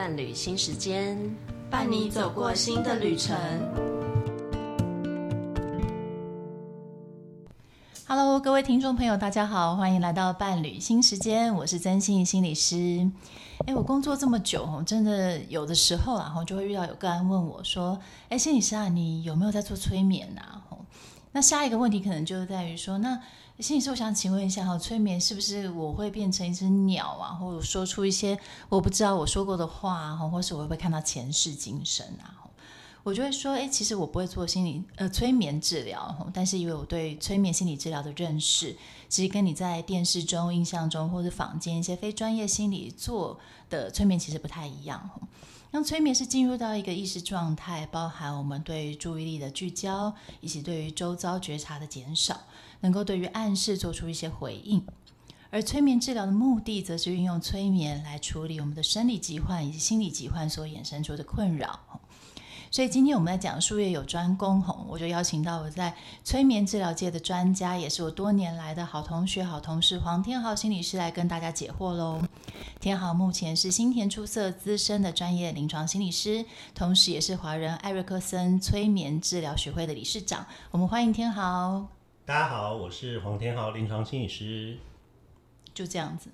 伴侣新时间，伴你走过新的旅程。Hello，各位听众朋友，大家好，欢迎来到伴侣新时间，我是曾心心理师。哎，我工作这么久，真的有的时候啊，就会遇到有个案问我说：“哎，心理师啊，你有没有在做催眠啊？”那下一个问题可能就是在于说，那心理师，我想请问一下哈，催眠是不是我会变成一只鸟啊，或者说出一些我不知道我说过的话啊，或是我会不会看到前世今生啊？我就会说，哎，其实我不会做心理呃催眠治疗，但是因为我对催眠心理治疗的认识，其实跟你在电视中、印象中或者坊间一些非专业心理做的催眠其实不太一样。让催眠是进入到一个意识状态，包含我们对于注意力的聚焦，以及对于周遭觉察的减少，能够对于暗示做出一些回应。而催眠治疗的目的，则是运用催眠来处理我们的生理疾患以及心理疾患所衍生出的困扰。所以今天我们来讲术业有专攻，吼，我就邀请到我在催眠治疗界的专家，也是我多年来的好同学、好同事黄天豪心理师来跟大家解惑喽。天豪目前是新田出色资深的专业临床心理师，同时也是华人艾瑞克森催眠治疗学会的理事长。我们欢迎天豪。大家好，我是黄天豪，临床心理师。就这样子。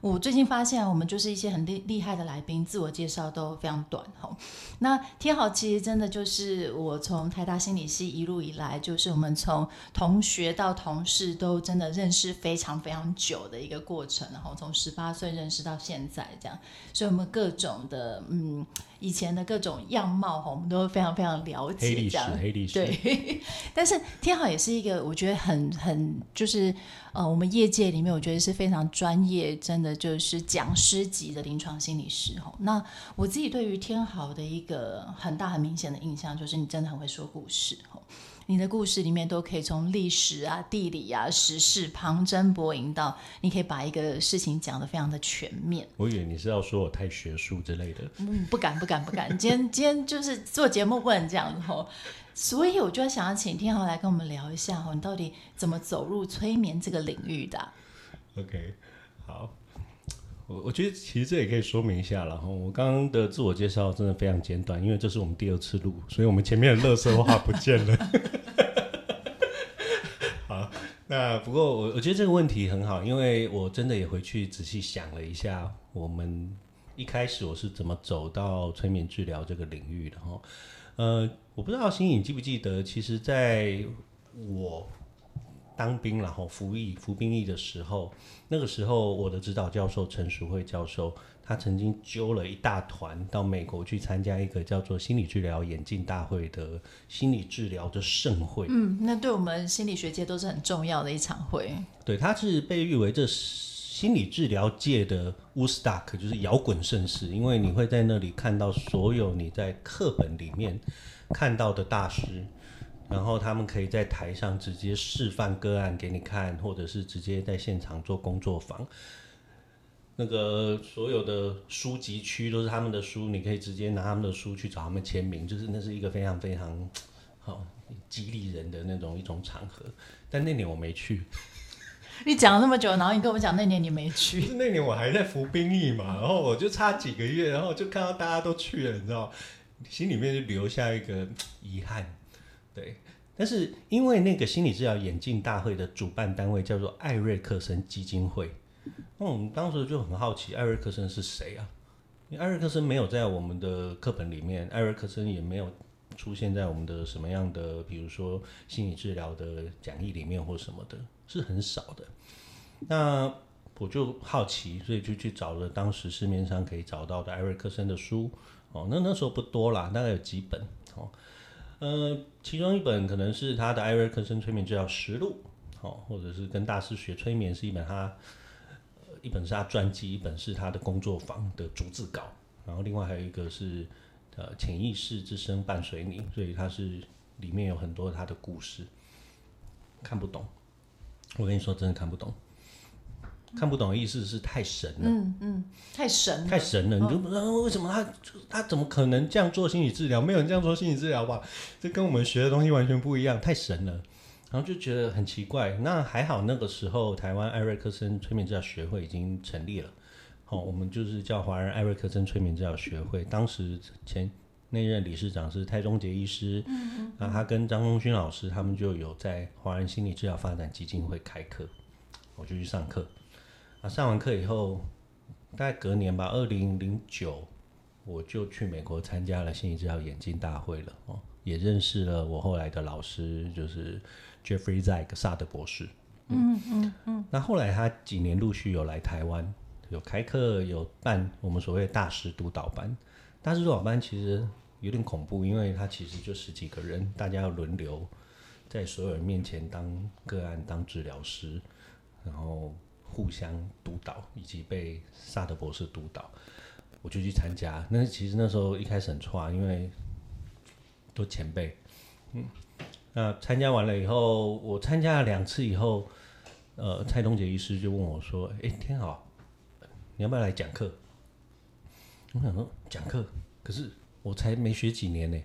我最近发现，我们就是一些很厉厉害的来宾，自我介绍都非常短哈。那天豪其实真的就是我从台大心理系一路以来，就是我们从同学到同事都真的认识非常非常久的一个过程，然后从十八岁认识到现在这样，所以我们各种的嗯。以前的各种样貌哈，我们都非常非常了解。黑历史，黑历史。对，但是天豪也是一个，我觉得很很就是呃，我们业界里面我觉得是非常专业，真的就是讲师级的临床心理师哈。那我自己对于天豪的一个很大很明显的印象，就是你真的很会说故事哈。你的故事里面都可以从历史啊、地理啊、时事旁征博引到，你可以把一个事情讲得非常的全面。我以为你是要说我太学术之类的。嗯，不敢不敢不敢。今天今天就是做节目不能这样子吼，所以我就想要请天豪来跟我们聊一下哦，你到底怎么走入催眠这个领域的？OK，好。我我觉得其实这也可以说明一下了哈。我刚刚的自我介绍真的非常简短，因为这是我们第二次录，所以我们前面的垃圾话不见了。好，那不过我我觉得这个问题很好，因为我真的也回去仔细想了一下，我们一开始我是怎么走到催眠治疗这个领域的哈。呃，我不知道新颖记不记得，其实在我。当兵，然后服役服兵役的时候，那个时候我的指导教授陈淑慧教授，他曾经揪了一大团到美国去参加一个叫做心理治疗演进大会的心理治疗的盛会。嗯，那对我们心理学界都是很重要的一场会。对，他是被誉为这心理治疗界的 Woodstock，就是摇滚盛世，因为你会在那里看到所有你在课本里面看到的大师。然后他们可以在台上直接示范个案给你看，或者是直接在现场做工作坊。那个所有的书籍区都是他们的书，你可以直接拿他们的书去找他们签名，就是那是一个非常非常好激励人的那种一种场合。但那年我没去。你讲了那么久，然后你跟我们讲那年你没去。那年我还在服兵役嘛，然后我就差几个月，然后就看到大家都去了，你知道，心里面就留下一个遗憾。对，但是因为那个心理治疗演进大会的主办单位叫做艾瑞克森基金会，那我们当时就很好奇，艾瑞克森是谁啊？因为艾瑞克森没有在我们的课本里面，艾瑞克森也没有出现在我们的什么样的，比如说心理治疗的讲义里面或什么的，是很少的。那我就好奇，所以就去找了当时市面上可以找到的艾瑞克森的书，哦，那那时候不多啦，大概有几本，哦。呃，其中一本可能是他的《艾瑞克森催眠治疗实录》，哦，或者是跟大师学催眠是一本他，一本是他传记，一本是他的工作坊的逐字稿，然后另外还有一个是呃潜意识之声伴随你，所以它是里面有很多他的故事，看不懂，我跟你说真的看不懂。看不懂的意思是太神了，嗯嗯，太神了，太神了，你就不知道为什么他他怎么可能这样做心理治疗？没有人这样做心理治疗吧？这跟我们学的东西完全不一样，太神了，然后就觉得很奇怪。那还好，那个时候台湾艾瑞克森催眠治疗学会已经成立了，哦，我们就是叫华人艾瑞克森催眠治疗学会，当时前那任理事长是蔡中杰医师，嗯嗯，那他跟张忠勋老师他们就有在华人心理治疗发展基金会开课，我就去上课，啊，上完课以后，大概隔年吧，二零零九，我就去美国参加了心理治疗眼镜大会了，哦，也认识了我后来的老师，就是 Jeffrey Zeig 萨德博士，嗯嗯嗯，那后来他几年陆续有来台湾。有开课，有办我们所谓的大师督导班。大师督导班其实有点恐怖，因为他其实就十几个人，大家要轮流在所有人面前当个案、当治疗师，然后互相督导，以及被萨德博士督导。我就去参加。那其实那时候一开始很挫，因为都前辈。嗯，那参加完了以后，我参加了两次以后，呃，蔡东杰医师就问我说：“哎，天好。”你要不要来讲课？我想说讲课，可是我才没学几年呢。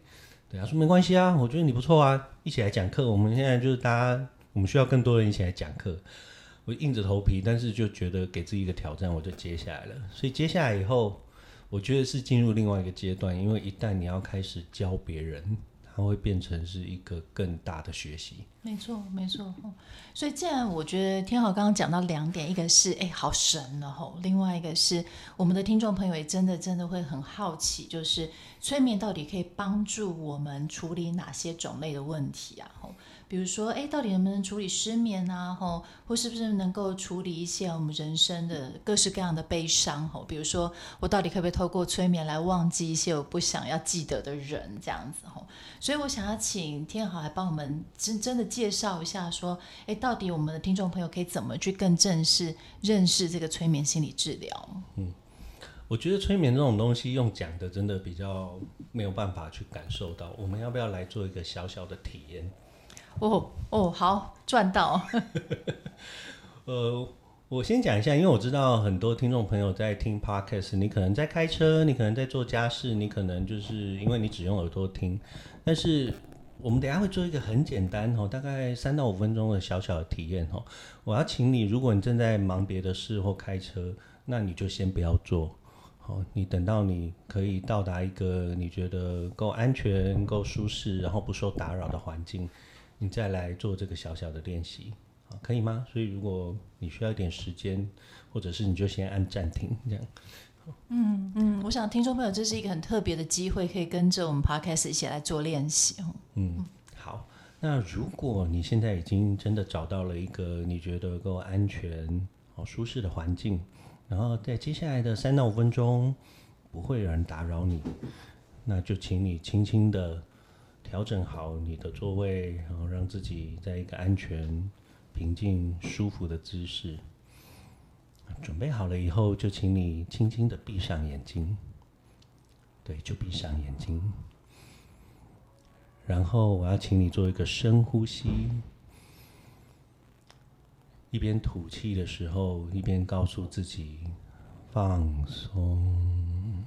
对啊，说没关系啊，我觉得你不错啊，一起来讲课。我们现在就是大家，我们需要更多人一起来讲课。我硬着头皮，但是就觉得给自己一个挑战，我就接下来了。所以接下来以后，我觉得是进入另外一个阶段，因为一旦你要开始教别人。它会变成是一个更大的学习。没错，没错。所以，既然我觉得天豪刚刚讲到两点，一个是哎，好神了吼；另外一个是我们的听众朋友也真的真的会很好奇，就是催眠到底可以帮助我们处理哪些种类的问题啊？吼。比如说，哎，到底能不能处理失眠啊？吼，或是不是能够处理一些我们人生的各式各样的悲伤？吼，比如说，我到底可不可以透过催眠来忘记一些我不想要记得的人？这样子吼，所以我想要请天豪来帮我们真真的介绍一下，说，哎，到底我们的听众朋友可以怎么去更正式认识这个催眠心理治疗？嗯，我觉得催眠这种东西用讲的真的比较没有办法去感受到。我们要不要来做一个小小的体验？哦哦，好赚到。呃，我先讲一下，因为我知道很多听众朋友在听 Podcast，你可能在开车，你可能在做家事，你可能就是因为你只用耳朵听。但是我们等下会做一个很简单哦，大概三到五分钟的小小的体验哦。我要请你，如果你正在忙别的事或开车，那你就先不要做。好，你等到你可以到达一个你觉得够安全、够舒适，然后不受打扰的环境。你再来做这个小小的练习，好，可以吗？所以如果你需要一点时间，或者是你就先按暂停这样。嗯嗯，我想听众朋友这是一个很特别的机会，可以跟着我们 Podcast 一起来做练习。嗯，好。那如果你现在已经真的找到了一个你觉得够安全、好舒适的环境，然后在接下来的三到五分钟不会有人打扰你，那就请你轻轻的。调整好你的座位，然后让自己在一个安全、平静、舒服的姿势。准备好了以后，就请你轻轻的闭上眼睛。对，就闭上眼睛。然后我要请你做一个深呼吸，一边吐气的时候，一边告诉自己放松。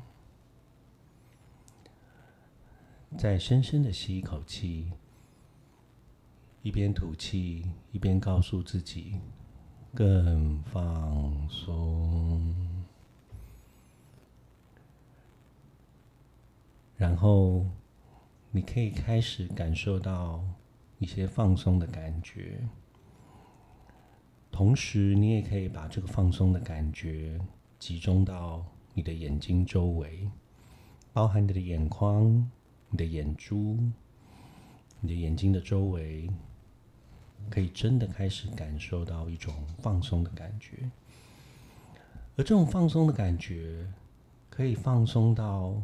再深深的吸一口气，一边吐气，一边告诉自己更放松。然后你可以开始感受到一些放松的感觉，同时你也可以把这个放松的感觉集中到你的眼睛周围，包含你的眼眶。你的眼珠，你的眼睛的周围，可以真的开始感受到一种放松的感觉，而这种放松的感觉，可以放松到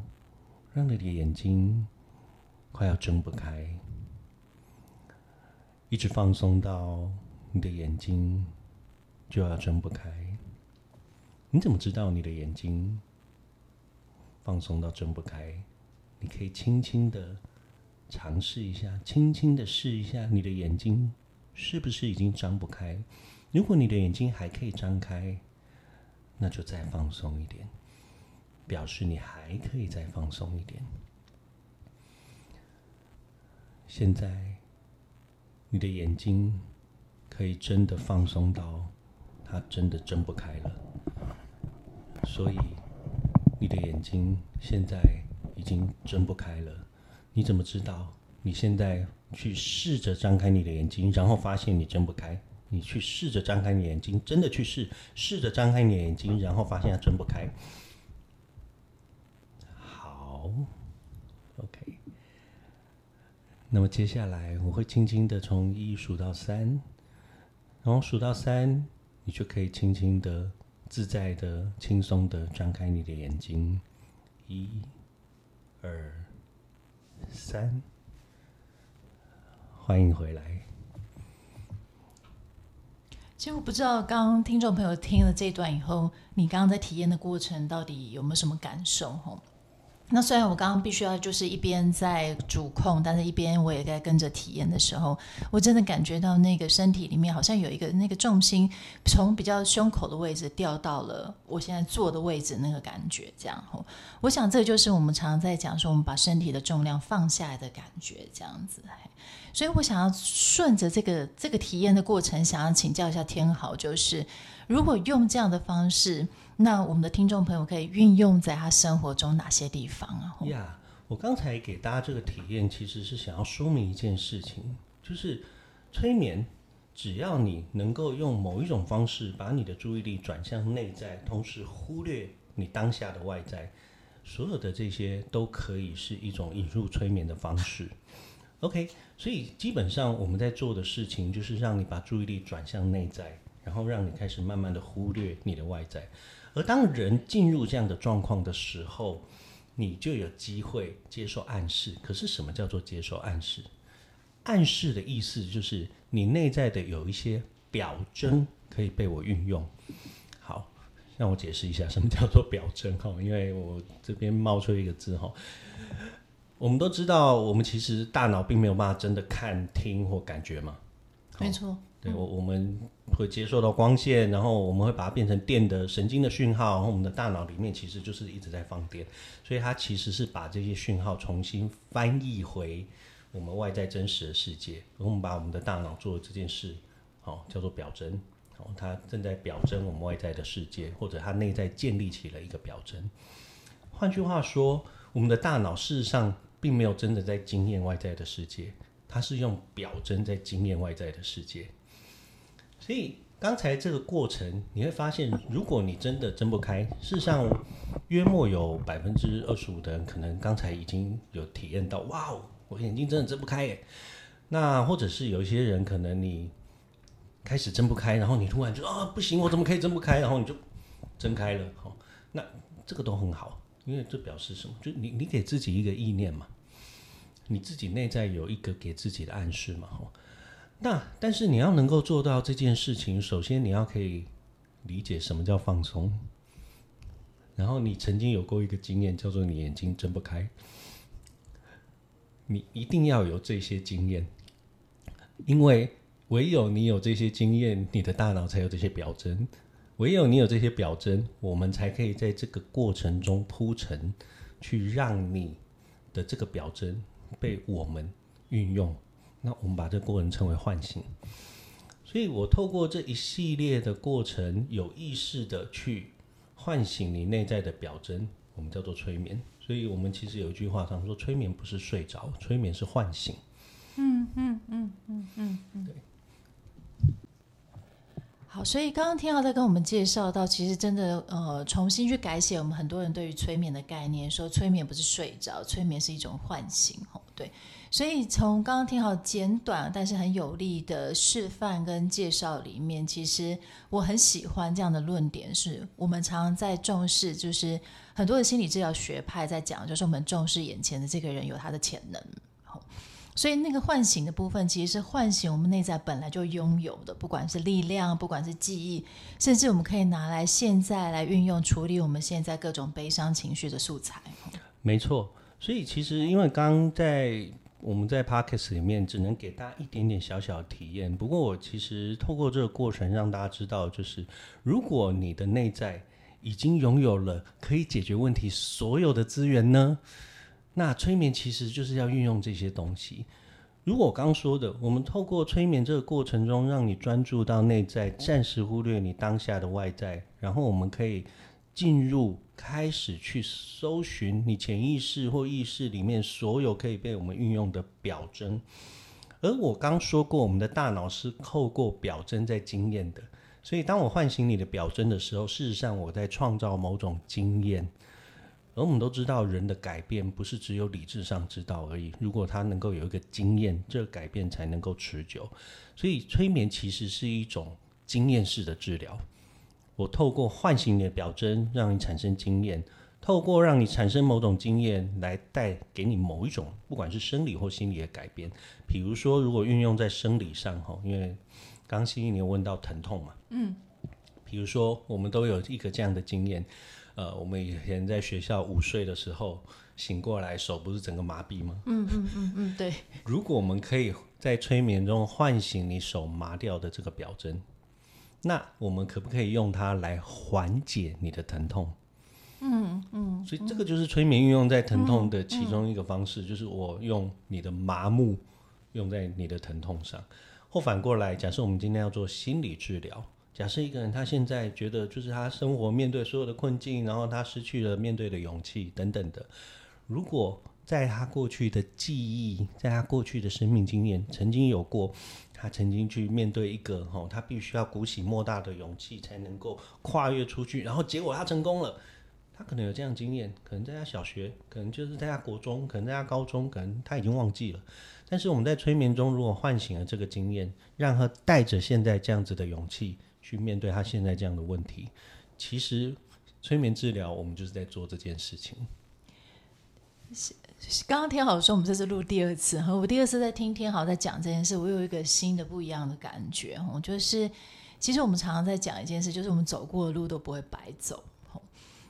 让你的眼睛快要睁不开，一直放松到你的眼睛就要睁不开。你怎么知道你的眼睛放松到睁不开？你可以轻轻的尝试一下，轻轻的试一下，你的眼睛是不是已经张不开？如果你的眼睛还可以张开，那就再放松一点，表示你还可以再放松一点。现在，你的眼睛可以真的放松到它真的睁不开了。所以你的眼睛现在已经睁不开了。你怎么知道？你现在去试着张开你的眼睛，然后发现你睁不开。你去试着张开你眼睛，真的去试，试着张开你眼睛，然后发现它睁不开。好，OK。那么接下来我会轻轻的从一数到三，然后数到三，你就可以轻轻的、自在的、轻松的张开你的眼睛。一、二、三，欢迎回来。其实我不知道，刚听众朋友听了这段以后，你刚刚在体验的过程到底有没有什么感受？吼，那虽然我刚刚必须要就是一边在主控，但是一边我也在跟着体验的时候，我真的感觉到那个身体里面好像有一个那个重心从比较胸口的位置掉到了我现在坐的位置，那个感觉这样。吼，我想这就是我们常常在讲说，我们把身体的重量放下来的感觉，这样子。所以我想要顺着这个这个体验的过程，想要请教一下天豪，就是如果用这样的方式，那我们的听众朋友可以运用在他生活中哪些地方啊？呀我刚才给大家这个体验，其实是想要说明一件事情，就是催眠，只要你能够用某一种方式把你的注意力转向内在，同时忽略你当下的外在，所有的这些都可以是一种引入催眠的方式。OK，所以基本上我们在做的事情就是让你把注意力转向内在，然后让你开始慢慢的忽略你的外在。而当人进入这样的状况的时候，你就有机会接受暗示。可是什么叫做接受暗示？暗示的意思就是你内在的有一些表征可以被我运用。好，让我解释一下什么叫做表征哈，因为我这边冒出一个字哈。我们都知道，我们其实大脑并没有办法真的看、听或感觉嘛。没错，对，我我们会接受到光线，然后我们会把它变成电的神经的讯号，然后我们的大脑里面其实就是一直在放电，所以它其实是把这些讯号重新翻译回我们外在真实的世界。我们把我们的大脑做的这件事，哦，叫做表征，哦，它正在表征我们外在的世界，或者它内在建立起了一个表征。换句话说，我们的大脑事实上。并没有真的在经验外在的世界，它是用表征在经验外在的世界。所以刚才这个过程，你会发现，如果你真的睁不开，事实上约莫有百分之二十五的人，可能刚才已经有体验到，哇哦，我眼睛真的睁不开耶。那或者是有一些人，可能你开始睁不开，然后你突然就啊，不行，我怎么可以睁不开？然后你就睁开了，好，那这个都很好。因为这表示什么？就你，你给自己一个意念嘛，你自己内在有一个给自己的暗示嘛。吼那但是你要能够做到这件事情，首先你要可以理解什么叫放松，然后你曾经有过一个经验，叫做你眼睛睁不开，你一定要有这些经验，因为唯有你有这些经验，你的大脑才有这些表征。唯有你有这些表征，我们才可以在这个过程中铺陈，去让你的这个表征被我们运用。那我们把这个过程称为唤醒。所以我透过这一系列的过程，有意识的去唤醒你内在的表征，我们叫做催眠。所以我们其实有一句话常说，催眠不是睡着，催眠是唤醒。嗯嗯嗯嗯嗯嗯，对。好，所以刚刚天豪在跟我们介绍到，其实真的呃，重新去改写我们很多人对于催眠的概念，说催眠不是睡着，催眠是一种唤醒，吼，对。所以从刚刚天豪简短但是很有力的示范跟介绍里面，其实我很喜欢这样的论点，是我们常常在重视，就是很多的心理治疗学派在讲，就是我们重视眼前的这个人有他的潜能。所以那个唤醒的部分，其实是唤醒我们内在本来就拥有的，不管是力量，不管是记忆，甚至我们可以拿来现在来运用处理我们现在各种悲伤情绪的素材。没错，所以其实因为刚在我们在 Podcast 里面只能给大家一点点小小体验，不过我其实透过这个过程让大家知道，就是如果你的内在已经拥有了可以解决问题所有的资源呢？那催眠其实就是要运用这些东西。如果我刚说的，我们透过催眠这个过程中，让你专注到内在，暂时忽略你当下的外在，然后我们可以进入，开始去搜寻你潜意识或意识里面所有可以被我们运用的表征。而我刚说过，我们的大脑是透过表征在经验的，所以当我唤醒你的表征的时候，事实上我在创造某种经验。而我们都知道，人的改变不是只有理智上知道而已。如果他能够有一个经验，这个改变才能够持久。所以，催眠其实是一种经验式的治疗。我透过唤醒你的表征，让你产生经验；透过让你产生某种经验，来带给你某一种，不管是生理或心理的改变。比如说，如果运用在生理上，哈，因为刚新一年问到疼痛嘛，嗯，比如说，我们都有一个这样的经验。呃，我们以前在学校午睡的时候醒过来，手不是整个麻痹吗？嗯嗯嗯嗯，对。如果我们可以在催眠中唤醒你手麻掉的这个表征，那我们可不可以用它来缓解你的疼痛？嗯嗯。所以这个就是催眠运用在疼痛的其中一个方式，嗯嗯、就是我用你的麻木用在你的疼痛上，或反过来，假设我们今天要做心理治疗。假设一个人他现在觉得就是他生活面对所有的困境，然后他失去了面对的勇气等等的。如果在他过去的记忆，在他过去的生命经验，曾经有过他曾经去面对一个吼，他必须要鼓起莫大的勇气才能够跨越出去，然后结果他成功了。他可能有这样经验，可能在他小学，可能就是在他国中，可能在他高中，可能他已经忘记了。但是我们在催眠中，如果唤醒了这个经验，让他带着现在这样子的勇气。去面对他现在这样的问题，其实催眠治疗我们就是在做这件事情。刚刚天豪说我们这是录第二次，和我第二次在听天豪在讲这件事，我有一个新的不一样的感觉。我就是其实我们常常在讲一件事，就是我们走过的路都不会白走。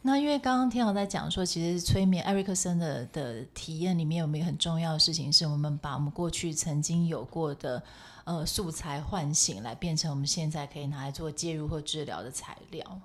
那因为刚刚天豪在讲说，其实催眠艾瑞克森的的体验里面有没有很重要的事情，是我们把我们过去曾经有过的。呃，素材唤醒来变成我们现在可以拿来做介入或治疗的材料。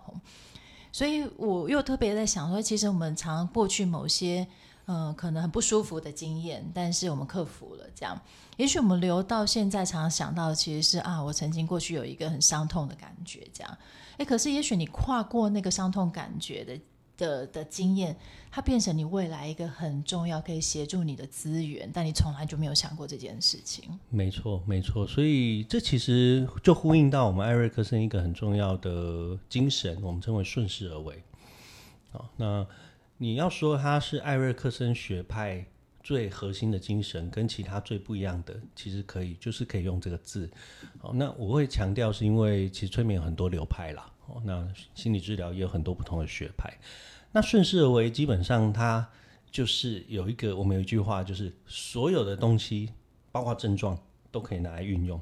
所以我又特别在想说，其实我们常过去某些呃可能很不舒服的经验，但是我们克服了，这样。也许我们留到现在常常想到的其实是啊，我曾经过去有一个很伤痛的感觉，这样。诶，可是也许你跨过那个伤痛感觉的。的的经验，它变成你未来一个很重要可以协助你的资源，但你从来就没有想过这件事情。没错，没错，所以这其实就呼应到我们艾瑞克森一个很重要的精神，我们称为顺势而为。好，那你要说他是艾瑞克森学派最核心的精神，跟其他最不一样的，其实可以就是可以用这个字。好，那我会强调是因为其实催眠有很多流派啦，哦，那心理治疗也有很多不同的学派。那顺势而为，基本上它就是有一个，我们有一句话，就是所有的东西，包括症状，都可以拿来运用。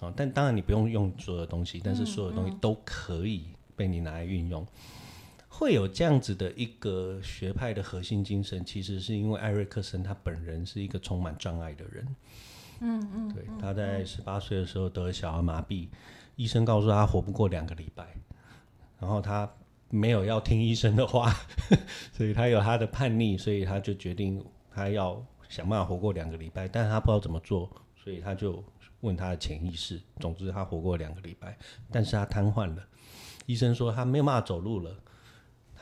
啊，但当然你不用用所有的东西，但是所有的东西都可以被你拿来运用。会有这样子的一个学派的核心精神，其实是因为艾瑞克森他本人是一个充满障碍的人。嗯嗯，对，他在十八岁的时候得了小儿麻痹，医生告诉他活不过两个礼拜，然后他。没有要听医生的话，所以他有他的叛逆，所以他就决定他要想办法活过两个礼拜，但是他不知道怎么做，所以他就问他的潜意识。总之，他活过两个礼拜，但是他瘫痪了。医生说他没有办法走路了，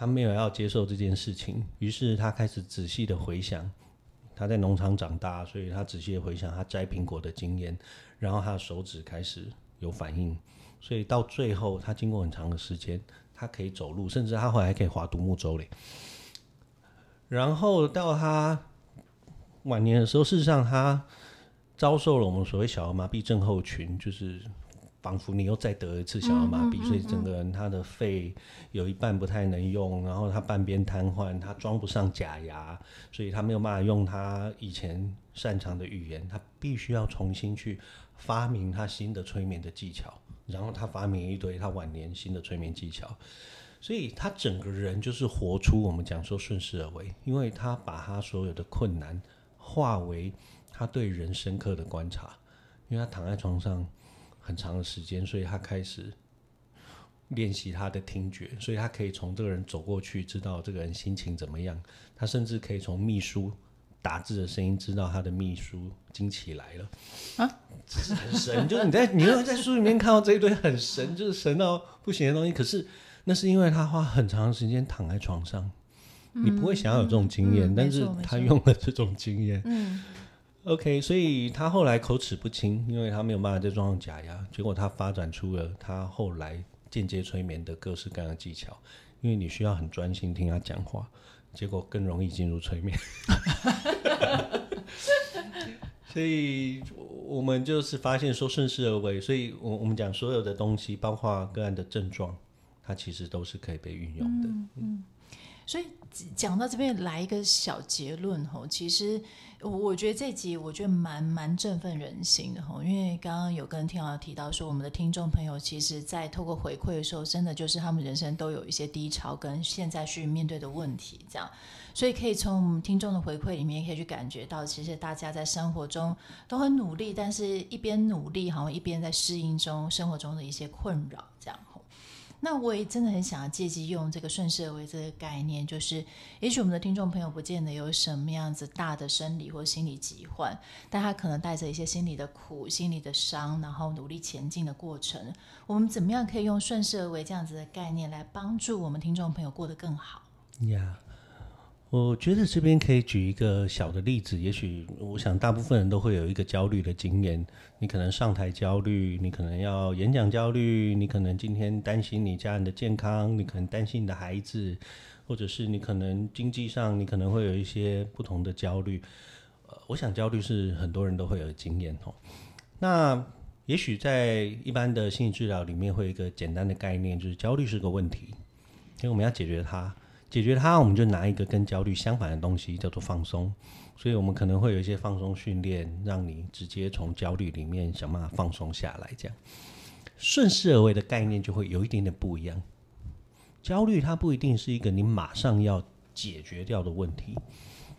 他没有要接受这件事情，于是他开始仔细的回想他在农场长大，所以他仔细的回想他摘苹果的经验，然后他的手指开始有反应，所以到最后他经过很长的时间。他可以走路，甚至他后来还可以划独木舟嘞。然后到他晚年的时候，事实上他遭受了我们所谓小儿麻痹症候群，就是仿佛你又再得一次小儿麻痹，嗯嗯嗯嗯，所以整个人他的肺有一半不太能用，然后他半边瘫痪，他装不上假牙，所以他没有办法用他以前擅长的语言，他必须要重新去发明他新的催眠的技巧。然后他发明一堆他晚年新的催眠技巧，所以他整个人就是活出我们讲说顺势而为，因为他把他所有的困难化为他对人深刻的观察，因为他躺在床上很长的时间，所以他开始练习他的听觉，所以他可以从这个人走过去知道这个人心情怎么样，他甚至可以从秘书打字的声音知道他的秘书惊奇来了啊。这是很神，就是你在你会在书里面看到这一堆很神，就是神到不行的东西。可是那是因为他花很长时间躺在床上，嗯、你不会想要有这种经验，嗯、但是他用了这种经验。嗯，OK，所以他后来口齿不清，因为他没有办法再装上假牙，结果他发展出了他后来间接催眠的各式各样的技巧，因为你需要很专心听他讲话，结果更容易进入催眠。所以我们就是发现说顺势而为，所以我我们讲所有的东西，包括个案的症状。它其实都是可以被运用的。嗯，嗯，所以讲到这边来一个小结论吼，其实我我觉得这集我觉得蛮蛮振奋人心的吼，因为刚刚有跟听友提到说，我们的听众朋友其实，在透过回馈的时候，真的就是他们人生都有一些低潮跟现在去面对的问题，这样，所以可以从我们听众的回馈里面，可以去感觉到，其实大家在生活中都很努力，但是一边努力，好像一边在适应中生活中的一些困扰，这样。那我也真的很想要借机用这个顺势而为这个概念，就是也许我们的听众朋友不见得有什么样子大的生理或心理疾患，但他可能带着一些心理的苦、心理的伤，然后努力前进的过程。我们怎么样可以用顺势而为这样子的概念来帮助我们听众朋友过得更好？Yeah. 我觉得这边可以举一个小的例子，也许我想大部分人都会有一个焦虑的经验。你可能上台焦虑，你可能要演讲焦虑，你可能今天担心你家人的健康，你可能担心你的孩子，或者是你可能经济上你可能会有一些不同的焦虑。呃，我想焦虑是很多人都会有经验哦。那也许在一般的心理治疗里面会有一个简单的概念，就是焦虑是个问题，因为我们要解决它。解决它，我们就拿一个跟焦虑相反的东西，叫做放松。所以，我们可能会有一些放松训练，让你直接从焦虑里面想办法放松下来。这样，顺势而为的概念就会有一点点不一样。焦虑它不一定是一个你马上要解决掉的问题，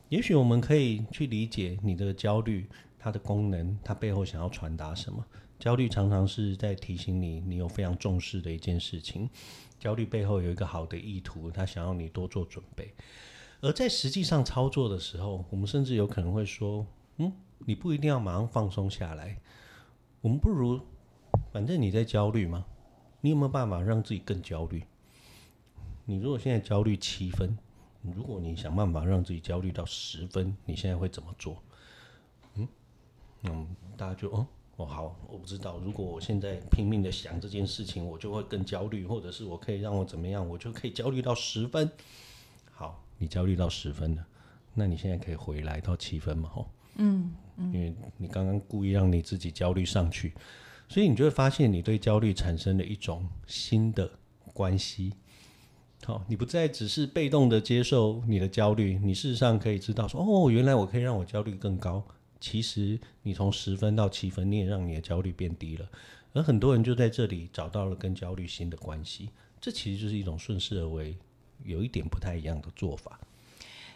也许我们可以去理解你的焦虑，它的功能，它背后想要传达什么。焦虑常常是在提醒你，你有非常重视的一件事情。焦虑背后有一个好的意图，他想要你多做准备。而在实际上操作的时候，我们甚至有可能会说：“嗯，你不一定要马上放松下来。我们不如，反正你在焦虑吗？你有没有办法让自己更焦虑？你如果现在焦虑七分，如果你想办法让自己焦虑到十分，你现在会怎么做？”嗯，嗯，大家就哦。哦，好，我不知道。如果我现在拼命的想这件事情，我就会更焦虑，或者是我可以让我怎么样，我就可以焦虑到十分。好，你焦虑到十分了，那你现在可以回来到七分嘛？吼，嗯，嗯，因为你刚刚故意让你自己焦虑上去，所以你就会发现你对焦虑产生了一种新的关系。好，你不再只是被动的接受你的焦虑，你事实上可以知道说，哦，原来我可以让我焦虑更高。其实你从十分到七分，你也让你的焦虑变低了，而很多人就在这里找到了跟焦虑新的关系。这其实就是一种顺势而为，有一点不太一样的做法。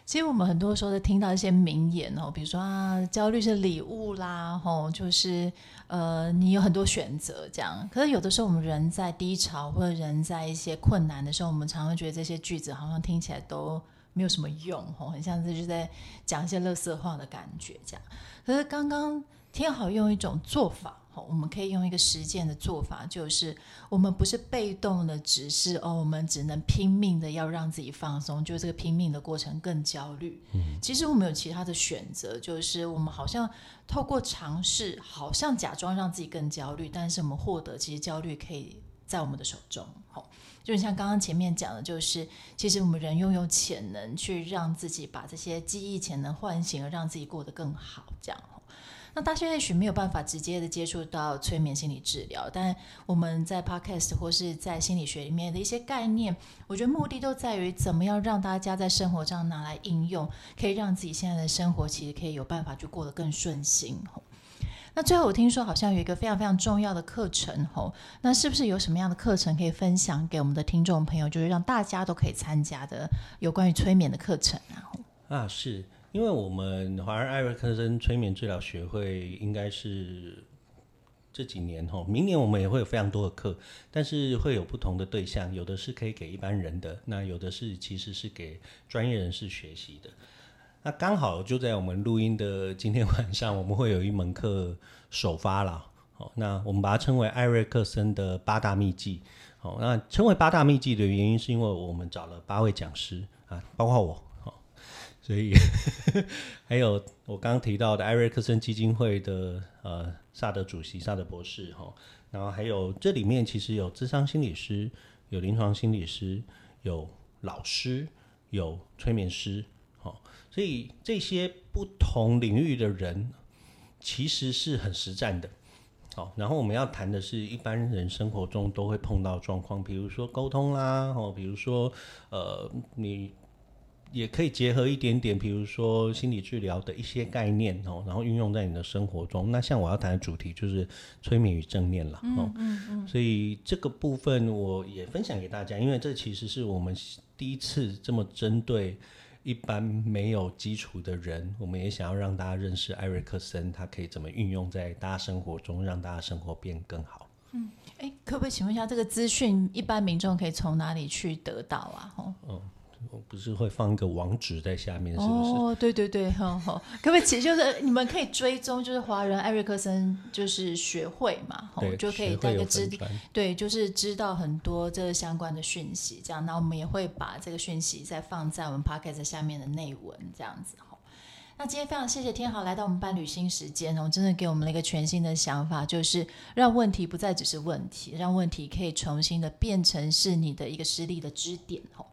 其实我们很多时候都听到一些名言哦，比如说啊，焦虑是礼物啦，吼，就是呃，你有很多选择这样。可是有的时候我们人在低潮或者人在一些困难的时候，我们常常觉得这些句子好像听起来都没有什么用，吼，很像是就在讲一些垃圾话的感觉这样。可是刚刚天好用一种做法，我们可以用一个实践的做法，就是我们不是被动的，只是哦，我们只能拼命的要让自己放松，就这个拼命的过程更焦虑。嗯，其实我们有其他的选择，就是我们好像透过尝试，好像假装让自己更焦虑，但是我们获得其实焦虑可以在我们的手中。好，就像刚刚前面讲的，就是其实我们人拥有潜能，去让自己把这些记忆潜能唤醒，而让自己过得更好。这样，那大家也许没有办法直接的接触到催眠心理治疗，但我们在 Podcast 或是在心理学里面的一些概念，我觉得目的都在于怎么样让大家在生活上拿来应用，可以让自己现在的生活其实可以有办法去过得更顺心。那最后我听说好像有一个非常非常重要的课程，吼，那是不是有什么样的课程可以分享给我们的听众朋友，就是让大家都可以参加的有关于催眠的课程啊？啊，是因为我们华人艾瑞克森催眠治疗学会应该是这几年吼，明年我们也会有非常多的课，但是会有不同的对象，有的是可以给一般人的，那有的是其实是给专业人士学习的。那刚好就在我们录音的今天晚上，我们会有一门课首发了。好，那我们把它称为艾瑞克森的八大秘技。好，那称为八大秘技的原因，是因为我们找了八位讲师啊，包括我，好，所以 还有我刚刚提到的艾瑞克森基金会的呃萨德主席萨德博士哈，然后还有这里面其实有智商心理师，有临床心理师，有老师，有催眠师，好，所以这些不同领域的人其实是很实战的。好，然后我们要谈的是一般人生活中都会碰到状况，比如说沟通啦，哦，比如说呃，你也可以结合一点点，比如说心理治疗的一些概念哦，然后运用在你的生活中。那像我要谈的主题就是催眠与正念了，哦，嗯嗯，所以这个部分我也分享给大家，因为这其实是我们第一次这么针对。一般没有基础的人，我们也想要让大家认识艾瑞克森，他可以怎么运用在大家生活中，让大家生活变更好。嗯，哎，可不可以请问一下，这个资讯一般民众可以从哪里去得到啊？哦，嗯我不是会放一个网址在下面，是不是？哦，对对对，好好，可不可以？其实就是你们可以追踪，就是华人艾瑞克森就是学会嘛，吼，就可以大概知，对，就是知道很多这个相关的讯息，这样。那我们也会把这个讯息再放在我们 podcast 下面的内文，这样子。那今天非常谢谢天豪来到我们伴侣新时间哦，真的给我们了一个全新的想法，就是让问题不再只是问题，让问题可以重新的变成是你的一个实力的支点哦。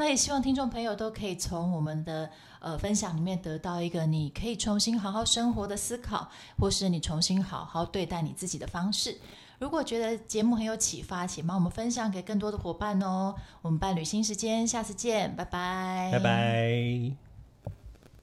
那也希望听众朋友都可以从我们的呃分享里面得到一个你可以重新好好生活的思考，或是你重新好好对待你自己的方式。如果觉得节目很有启发，请帮我们分享给更多的伙伴哦。我们伴旅新时间，下次见，拜拜，拜拜。